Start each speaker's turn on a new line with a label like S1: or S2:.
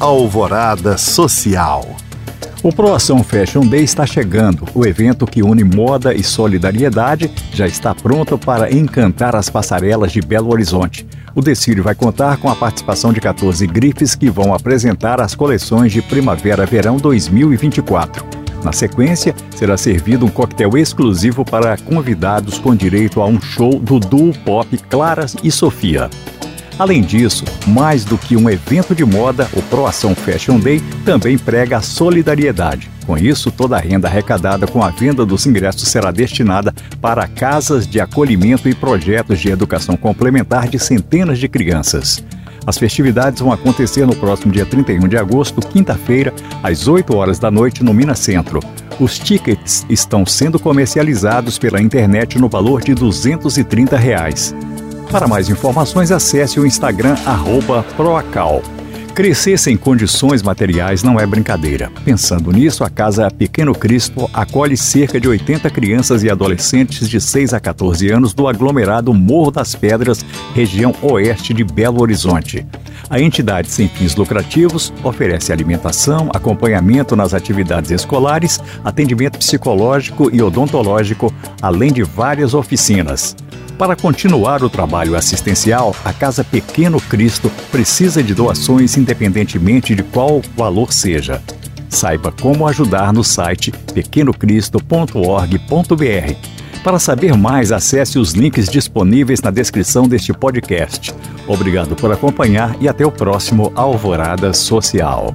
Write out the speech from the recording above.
S1: Alvorada Social.
S2: O Proação Fashion Day está chegando. O evento que une moda e solidariedade já está pronto para encantar as passarelas de Belo Horizonte. O desfile vai contar com a participação de 14 grifes que vão apresentar as coleções de Primavera-Verão 2024. Na sequência, será servido um coquetel exclusivo para convidados com direito a um show do duo pop Claras e Sofia. Além disso, mais do que um evento de moda, o Proação Fashion Day também prega a solidariedade. Com isso, toda a renda arrecadada com a venda dos ingressos será destinada para casas de acolhimento e projetos de educação complementar de centenas de crianças. As festividades vão acontecer no próximo dia 31 de agosto, quinta-feira, às 8 horas da noite, no Minas Centro. Os tickets estão sendo comercializados pela internet no valor de 230 reais. Para mais informações, acesse o Instagram Proacal. Crescer sem condições materiais não é brincadeira. Pensando nisso, a Casa Pequeno Cristo acolhe cerca de 80 crianças e adolescentes de 6 a 14 anos do aglomerado Morro das Pedras, região oeste de Belo Horizonte. A entidade sem fins lucrativos oferece alimentação, acompanhamento nas atividades escolares, atendimento psicológico e odontológico, além de várias oficinas. Para continuar o trabalho assistencial, a Casa Pequeno Cristo precisa de doações independentemente de qual valor seja. Saiba como ajudar no site pequenocristo.org.br. Para saber mais, acesse os links disponíveis na descrição deste podcast. Obrigado por acompanhar e até o próximo Alvorada Social.